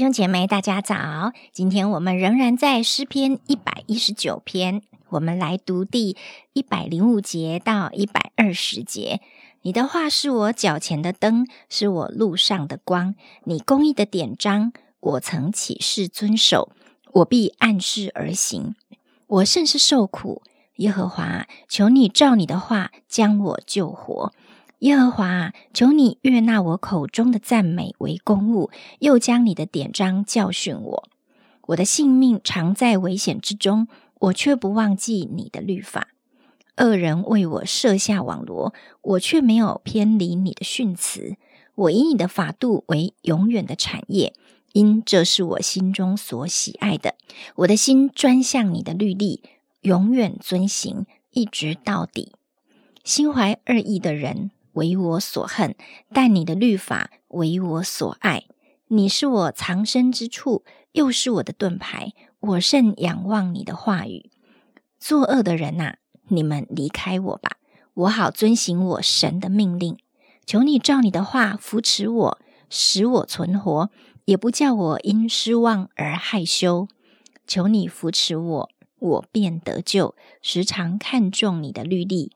兄姐妹，大家早！今天我们仍然在诗篇一百一十九篇，我们来读第一百零五节到一百二十节。你的话是我脚前的灯，是我路上的光。你公义的典章，我曾起誓遵守，我必按事而行。我甚是受苦，耶和华，求你照你的话将我救活。耶和华，求你悦纳我口中的赞美为公物，又将你的典章教训我。我的性命常在危险之中，我却不忘记你的律法。恶人为我设下网罗，我却没有偏离你的训词。我以你的法度为永远的产业，因这是我心中所喜爱的。我的心专向你的律例，永远遵行，一直到底。心怀二意的人。为我所恨，但你的律法为我所爱。你是我藏身之处，又是我的盾牌。我甚仰望你的话语。作恶的人呐，你们离开我吧，我好遵行我神的命令。求你照你的话扶持我，使我存活，也不叫我因失望而害羞。求你扶持我，我便得救。时常看重你的律例。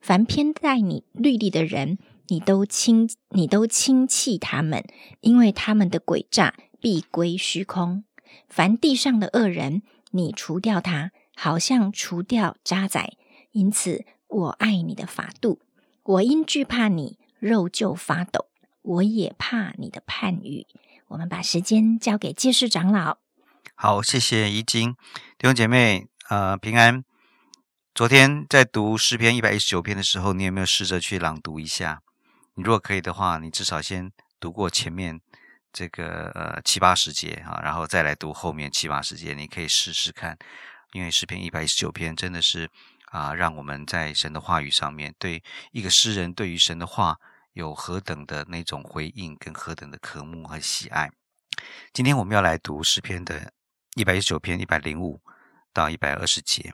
凡偏待你律例的人，你都轻你都轻弃他们，因为他们的诡诈必归虚空。凡地上的恶人，你除掉他，好像除掉渣滓。因此，我爱你的法度。我因惧怕你，肉就发抖。我也怕你的判语。我们把时间交给介世长老。好，谢谢怡晶弟兄姐妹，呃，平安。昨天在读诗篇一百一十九篇的时候，你有没有试着去朗读一下？你如果可以的话，你至少先读过前面这个呃七八十节啊，然后再来读后面七八十节，你可以试试看。因为诗篇一百一十九篇真的是啊，让我们在神的话语上面，对一个诗人对于神的话有何等的那种回应，跟何等的渴慕和喜爱。今天我们要来读诗篇的一百一十九篇一百零五到一百二十节。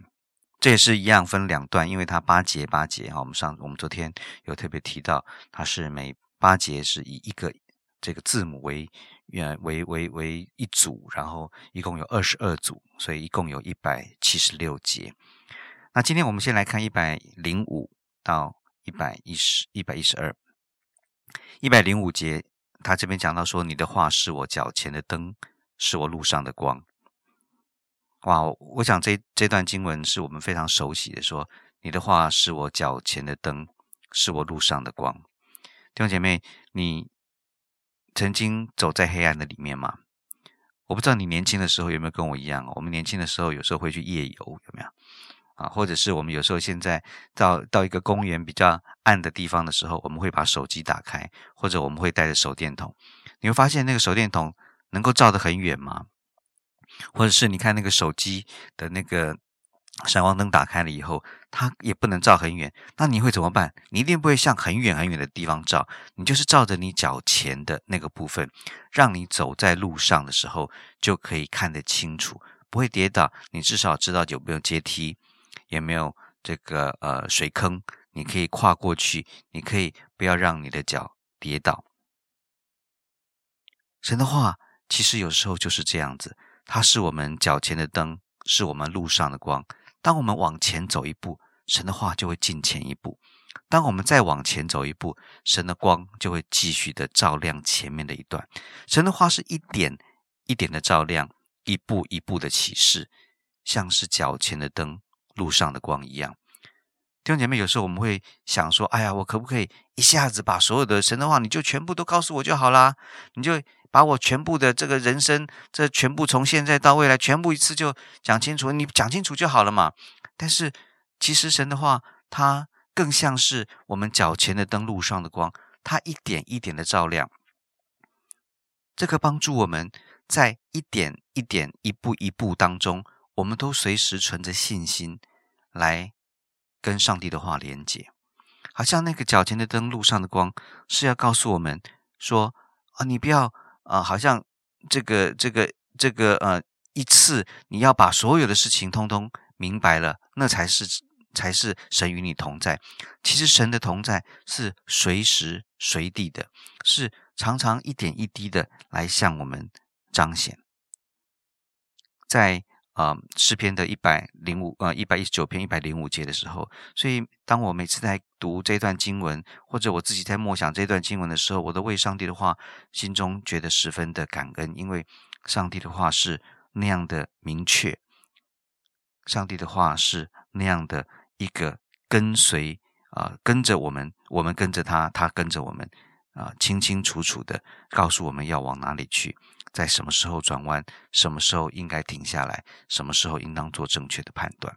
这也是一样分两段，因为它八节八节哈。我们上我们昨天有特别提到，它是每八节是以一个这个字母为呃为为为一组，然后一共有二十二组，所以一共有一百七十六节。那今天我们先来看一百零五到一百一十一百一十二，一百零五节，他这边讲到说：“你的话是我脚前的灯，是我路上的光。”哇，我想这这段经文是我们非常熟悉的。说你的话是我脚前的灯，是我路上的光。弟兄姐妹，你曾经走在黑暗的里面吗？我不知道你年轻的时候有没有跟我一样。我们年轻的时候有时候会去夜游，有没有？啊，或者是我们有时候现在到到一个公园比较暗的地方的时候，我们会把手机打开，或者我们会带着手电筒。你会发现那个手电筒能够照得很远吗？或者是你看那个手机的那个闪光灯打开了以后，它也不能照很远，那你会怎么办？你一定不会向很远很远的地方照，你就是照着你脚前的那个部分，让你走在路上的时候就可以看得清楚，不会跌倒。你至少知道有没有阶梯，有没有这个呃水坑，你可以跨过去，你可以不要让你的脚跌倒。神的话其实有时候就是这样子。它是我们脚前的灯，是我们路上的光。当我们往前走一步，神的话就会进前一步；当我们再往前走一步，神的光就会继续的照亮前面的一段。神的话是一点一点的照亮，一步一步的启示，像是脚前的灯，路上的光一样。弟兄姐妹，有时候我们会想说：“哎呀，我可不可以一下子把所有的神的话，你就全部都告诉我就好啦？你就。”把我全部的这个人生，这全部从现在到未来，全部一次就讲清楚，你讲清楚就好了嘛。但是其实神的话，它更像是我们脚前的灯路上的光，它一点一点的照亮，这个帮助我们在一点一点、一步一步当中，我们都随时存着信心来跟上帝的话连接。好像那个脚前的灯路上的光，是要告诉我们说啊，你不要。啊，好像这个、这个、这个，呃，一次你要把所有的事情通通明白了，那才是才是神与你同在。其实神的同在是随时随地的，是常常一点一滴的来向我们彰显。在啊诗篇的一百零五呃一百一十九篇一百零五节的时候，所以当我每次在读这段经文，或者我自己在默想这段经文的时候，我都为上帝的话心中觉得十分的感恩，因为上帝的话是那样的明确，上帝的话是那样的一个跟随啊，跟着我们，我们跟着他，他跟着我们啊，清清楚楚的告诉我们要往哪里去。在什么时候转弯？什么时候应该停下来？什么时候应当做正确的判断？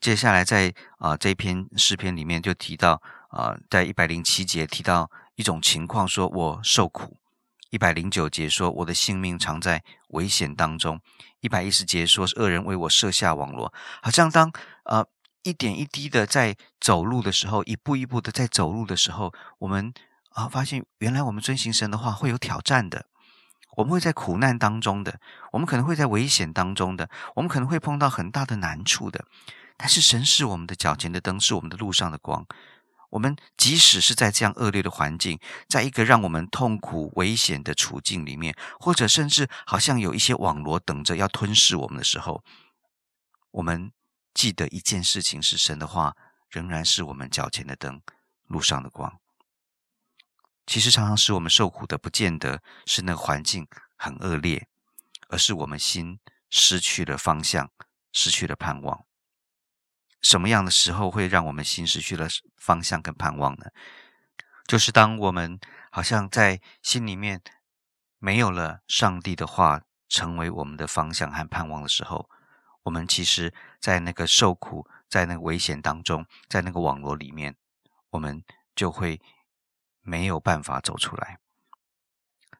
接下来，在啊这篇诗篇里面就提到啊，在一百零七节提到一种情况，说我受苦；一百零九节说我的性命常在危险当中；一百一十节说是恶人为我设下网罗。好像当呃一点一滴的在走路的时候，一步一步的在走路的时候，我们。啊，发现原来我们遵行神的话会有挑战的，我们会在苦难当中的，我们可能会在危险当中的，我们可能会碰到很大的难处的。但是神是我们的脚前的灯，是我们的路上的光。我们即使是在这样恶劣的环境，在一个让我们痛苦、危险的处境里面，或者甚至好像有一些网罗等着要吞噬我们的时候，我们记得一件事情：是神的话仍然是我们脚前的灯，路上的光。其实常常使我们受苦的，不见得是那个环境很恶劣，而是我们心失去了方向，失去了盼望。什么样的时候会让我们心失去了方向跟盼望呢？就是当我们好像在心里面没有了上帝的话成为我们的方向和盼望的时候，我们其实，在那个受苦、在那个危险当中，在那个网络里面，我们就会。没有办法走出来，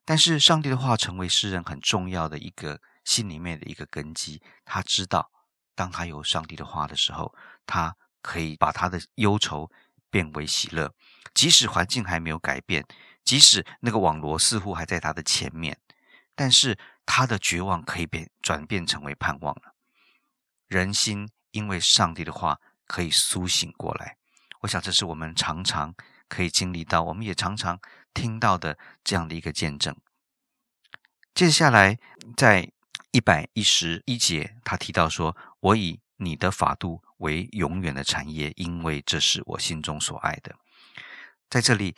但是上帝的话成为诗人很重要的一个心里面的一个根基。他知道，当他有上帝的话的时候，他可以把他的忧愁变为喜乐。即使环境还没有改变，即使那个网罗似乎还在他的前面，但是他的绝望可以变转变成为盼望了。人心因为上帝的话可以苏醒过来。我想，这是我们常常。可以经历到，我们也常常听到的这样的一个见证。接下来，在一百一十一节，他提到说：“我以你的法度为永远的产业，因为这是我心中所爱的。”在这里，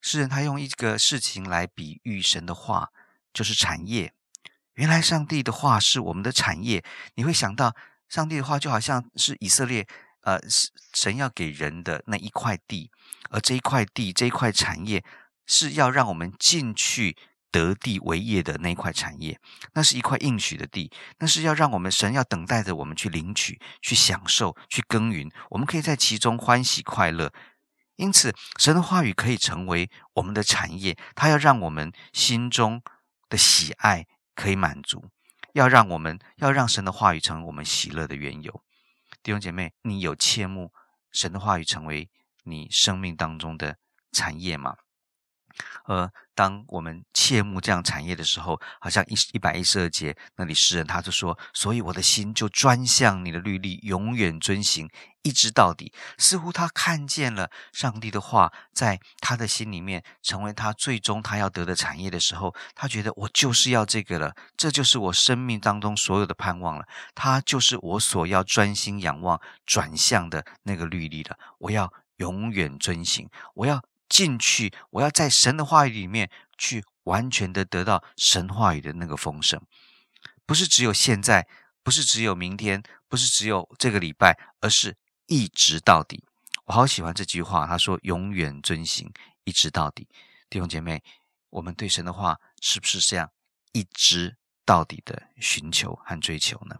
诗人他用一个事情来比喻神的话，就是产业。原来上帝的话是我们的产业。你会想到，上帝的话就好像是以色列。呃，神要给人的那一块地，而这一块地、这一块产业，是要让我们进去得地为业的那一块产业。那是一块应许的地，那是要让我们神要等待着我们去领取、去享受、去耕耘。我们可以在其中欢喜快乐。因此，神的话语可以成为我们的产业，它要让我们心中的喜爱可以满足，要让我们要让神的话语成为我们喜乐的缘由。弟兄姐妹，你有切慕神的话语成为你生命当中的产业吗？而当我们切慕这样产业的时候，好像一一百一十二节那里诗人他就说：“所以我的心就专向你的律例，永远遵行，一直到底。”似乎他看见了上帝的话在他的心里面成为他最终他要得的产业的时候，他觉得我就是要这个了，这就是我生命当中所有的盼望了，他就是我所要专心仰望转向的那个律例了。我要永远遵行，我要。进去，我要在神的话语里面去完全的得到神话语的那个丰盛，不是只有现在，不是只有明天，不是只有这个礼拜，而是一直到底。我好喜欢这句话，他说：“永远遵行，一直到底。”弟兄姐妹，我们对神的话是不是这样一直到底的寻求和追求呢？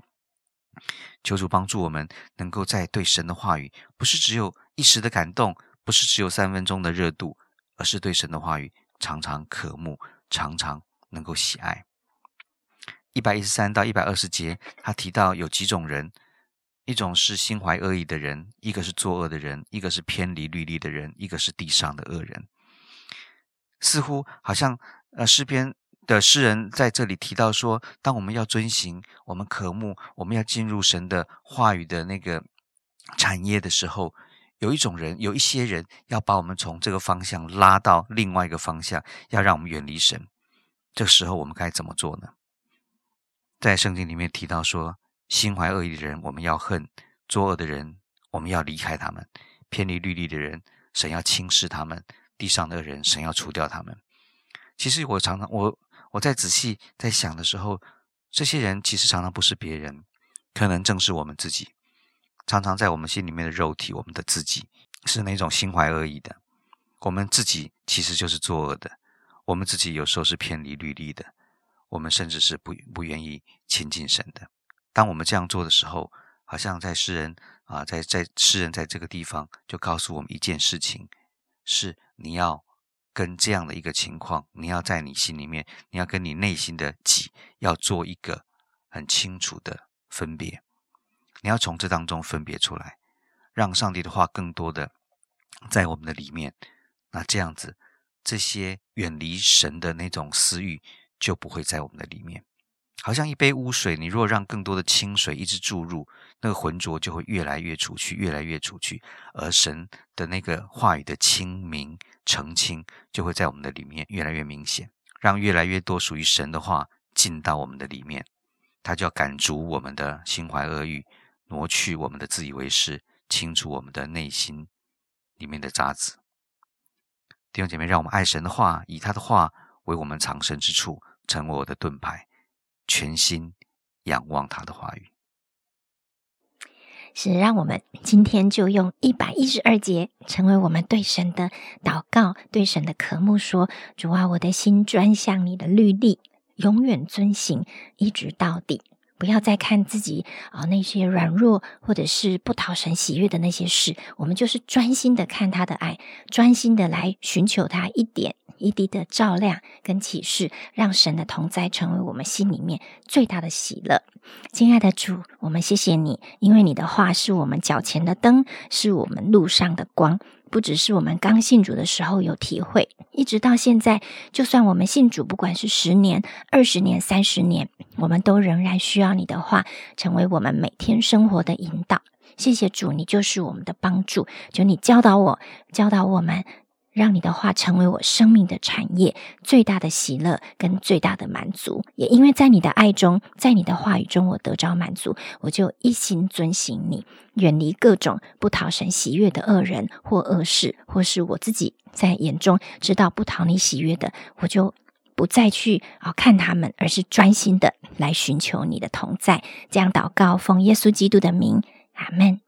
求主帮助我们，能够在对神的话语，不是只有一时的感动。不是只有三分钟的热度，而是对神的话语常常渴慕，常常能够喜爱。一百一十三到一百二十节，他提到有几种人：一种是心怀恶意的人，一个是作恶的人，一个是偏离律例的人，一个是地上的恶人。似乎好像呃，诗篇的诗人在这里提到说，当我们要遵行，我们渴慕，我们要进入神的话语的那个产业的时候。有一种人，有一些人要把我们从这个方向拉到另外一个方向，要让我们远离神。这时候我们该怎么做呢？在圣经里面提到说，心怀恶意的人，我们要恨；作恶的人，我们要离开他们；偏离律例的人，神要轻视他们；地上的人，神要除掉他们。其实我常常，我我在仔细在想的时候，这些人其实常常不是别人，可能正是我们自己。常常在我们心里面的肉体，我们的自己是那种心怀恶意的。我们自己其实就是作恶的，我们自己有时候是偏离律例的。我们甚至是不不愿意亲近神的。当我们这样做的时候，好像在诗人啊，在在诗人在这个地方就告诉我们一件事情：是你要跟这样的一个情况，你要在你心里面，你要跟你内心的己要做一个很清楚的分别。你要从这当中分别出来，让上帝的话更多的在我们的里面。那这样子，这些远离神的那种私欲。就不会在我们的里面，好像一杯污水，你若让更多的清水一直注入，那个浑浊就会越来越出去，越来越出去，而神的那个话语的清明澄清，就会在我们的里面越来越明显，让越来越多属于神的话进到我们的里面，他就要赶逐我们的心怀恶欲，挪去我们的自以为是，清除我们的内心里面的渣子。弟兄姐妹，让我们爱神的话，以他的话为我们藏身之处。成为我的盾牌，全心仰望他的话语。是让我们今天就用一百一十二节，成为我们对神的祷告，对神的渴慕。说：主啊，我的心专向你的律例，永远遵行，一直到底。不要再看自己啊那些软弱或者是不讨神喜悦的那些事，我们就是专心的看他的爱，专心的来寻求他一点。一滴的照亮跟启示，让神的同在成为我们心里面最大的喜乐。亲爱的主，我们谢谢你，因为你的话是我们脚前的灯，是我们路上的光。不只是我们刚信主的时候有体会，一直到现在，就算我们信主，不管是十年、二十年、三十年，我们都仍然需要你的话，成为我们每天生活的引导。谢谢主，你就是我们的帮助。求你教导我，教导我们。让你的话成为我生命的产业，最大的喜乐跟最大的满足。也因为在你的爱中，在你的话语中，我得着满足，我就一心遵行你，远离各种不讨神喜悦的恶人或恶事，或是我自己在眼中知道不讨你喜悦的，我就不再去啊看他们，而是专心的来寻求你的同在。这样祷告，奉耶稣基督的名，阿门。